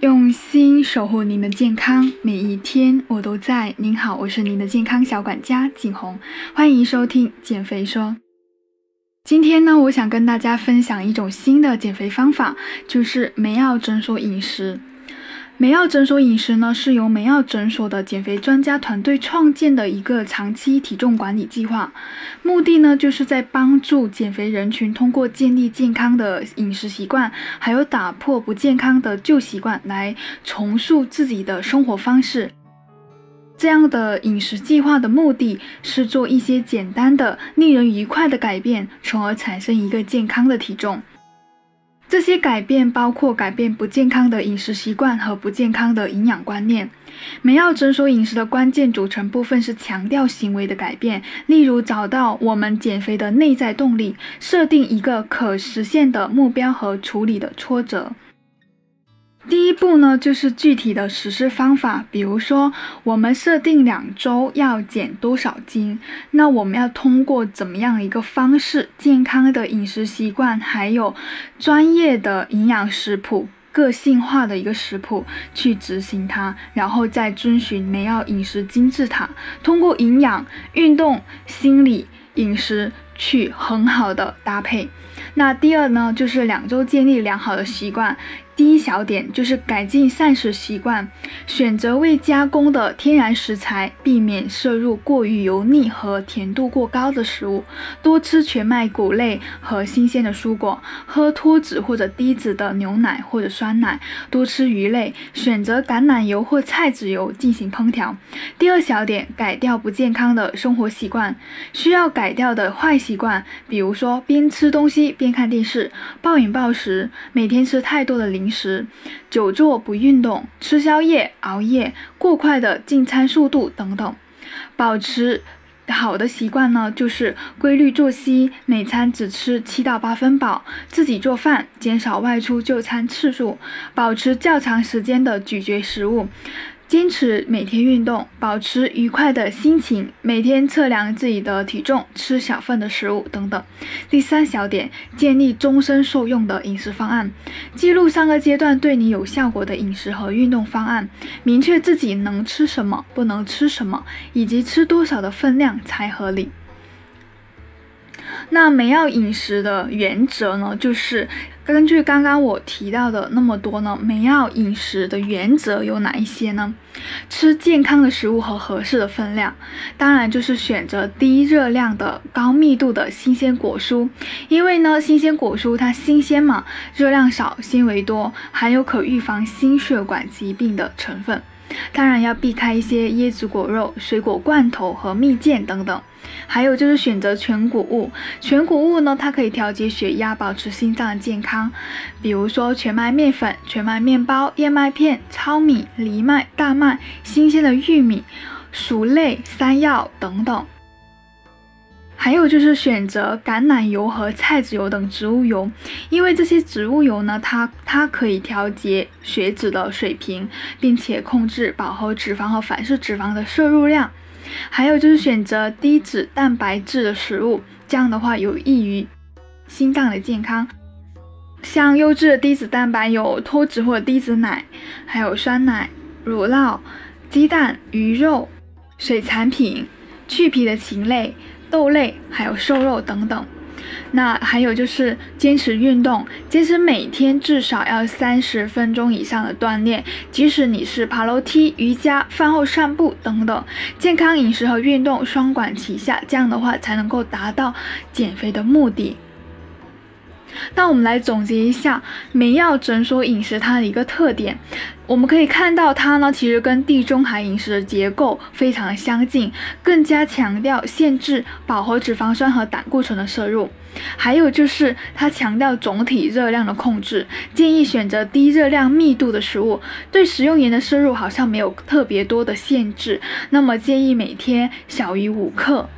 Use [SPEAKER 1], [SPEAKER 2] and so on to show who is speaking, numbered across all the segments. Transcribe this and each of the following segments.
[SPEAKER 1] 用心守护您的健康，每一天我都在。您好，我是您的健康小管家景红，欢迎收听减肥说。今天呢，我想跟大家分享一种新的减肥方法，就是梅药诊所饮食。美奥诊所饮食呢，是由美奥诊所的减肥专家团队创建的一个长期体重管理计划，目的呢，就是在帮助减肥人群通过建立健康的饮食习惯，还有打破不健康的旧习惯，来重塑自己的生活方式。这样的饮食计划的目的是做一些简单的、令人愉快的改变，从而产生一个健康的体重。这些改变包括改变不健康的饮食习惯和不健康的营养观念。美奥诊所饮食的关键组成部分是强调行为的改变，例如找到我们减肥的内在动力，设定一个可实现的目标和处理的挫折。步呢，就是具体的实施方法。比如说，我们设定两周要减多少斤，那我们要通过怎么样一个方式，健康的饮食习惯，还有专业的营养食谱、个性化的一个食谱去执行它，然后再遵循梅药饮食金字塔，通过营养、运动、心理、饮食去很好的搭配。那第二呢，就是两周建立良好的习惯。第一小点就是改进膳食习惯，选择未加工的天然食材，避免摄入过于油腻和甜度过高的食物，多吃全麦谷类和新鲜的蔬果，喝脱脂或者低脂的牛奶或者酸奶，多吃鱼类，选择橄榄油或菜籽油进行烹调。第二小点，改掉不健康的生活习惯，需要改掉的坏习惯，比如说边吃东西边看电视，暴饮暴食，每天吃太多的零。食、久坐不运动、吃宵夜、熬夜、过快的进餐速度等等，保持好的习惯呢，就是规律作息，每餐只吃七到八分饱，自己做饭，减少外出就餐次数，保持较长时间的咀嚼食物。坚持每天运动，保持愉快的心情，每天测量自己的体重，吃小份的食物等等。第三小点，建立终身受用的饮食方案，记录上个阶段对你有效果的饮食和运动方案，明确自己能吃什么，不能吃什么，以及吃多少的分量才合理。那美药饮食的原则呢，就是根据刚刚我提到的那么多呢，美药饮食的原则有哪一些呢？吃健康的食物和合适的分量，当然就是选择低热量的高密度的新鲜果蔬，因为呢，新鲜果蔬它新鲜嘛，热量少，纤维多，含有可预防心血管疾病的成分。当然要避开一些椰子果肉、水果罐头和蜜饯等等。还有就是选择全谷物，全谷物呢，它可以调节血压，保持心脏健康。比如说全麦面粉、全麦面包、燕麦片、糙米、藜麦、大麦、新鲜的玉米、薯类、山药等等。还有就是选择橄榄油和菜籽油等植物油，因为这些植物油呢，它它可以调节血脂的水平，并且控制饱和脂肪和反式脂肪的摄入量。还有就是选择低脂蛋白质的食物，这样的话有益于心脏的健康。像优质的低脂蛋白有脱脂或者低脂奶，还有酸奶、乳酪、鸡蛋、鱼肉、水产品、去皮的禽类、豆类，还有瘦肉等等。那还有就是坚持运动，坚持每天至少要三十分钟以上的锻炼，即使你是爬楼梯、瑜伽、饭后散步等等，健康饮食和运动双管齐下，这样的话才能够达到减肥的目的。那我们来总结一下梅药诊所饮食它的一个特点，我们可以看到它呢，其实跟地中海饮食的结构非常相近，更加强调限制饱和脂肪酸和胆固醇的摄入，还有就是它强调总体热量的控制，建议选择低热量密度的食物，对食用盐的摄入好像没有特别多的限制，那么建议每天小于五克。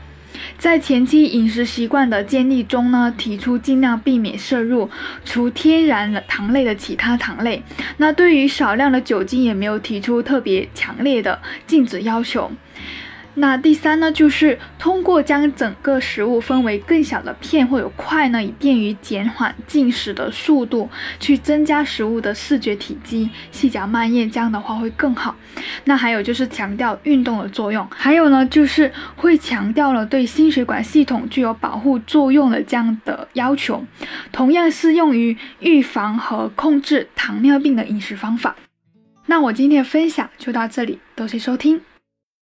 [SPEAKER 1] 在前期饮食习惯的建立中呢，提出尽量避免摄入除天然糖类的其他糖类。那对于少量的酒精也没有提出特别强烈的禁止要求。那第三呢，就是通过将整个食物分为更小的片或者块呢，以便于减缓进食的速度，去增加食物的视觉体积，细嚼慢咽，这样的话会更好。那还有就是强调运动的作用，还有呢就是会强调了对心血管系统具有保护作用的这样的要求，同样适用于预防和控制糖尿病的饮食方法。那我今天的分享就到这里，多谢收听。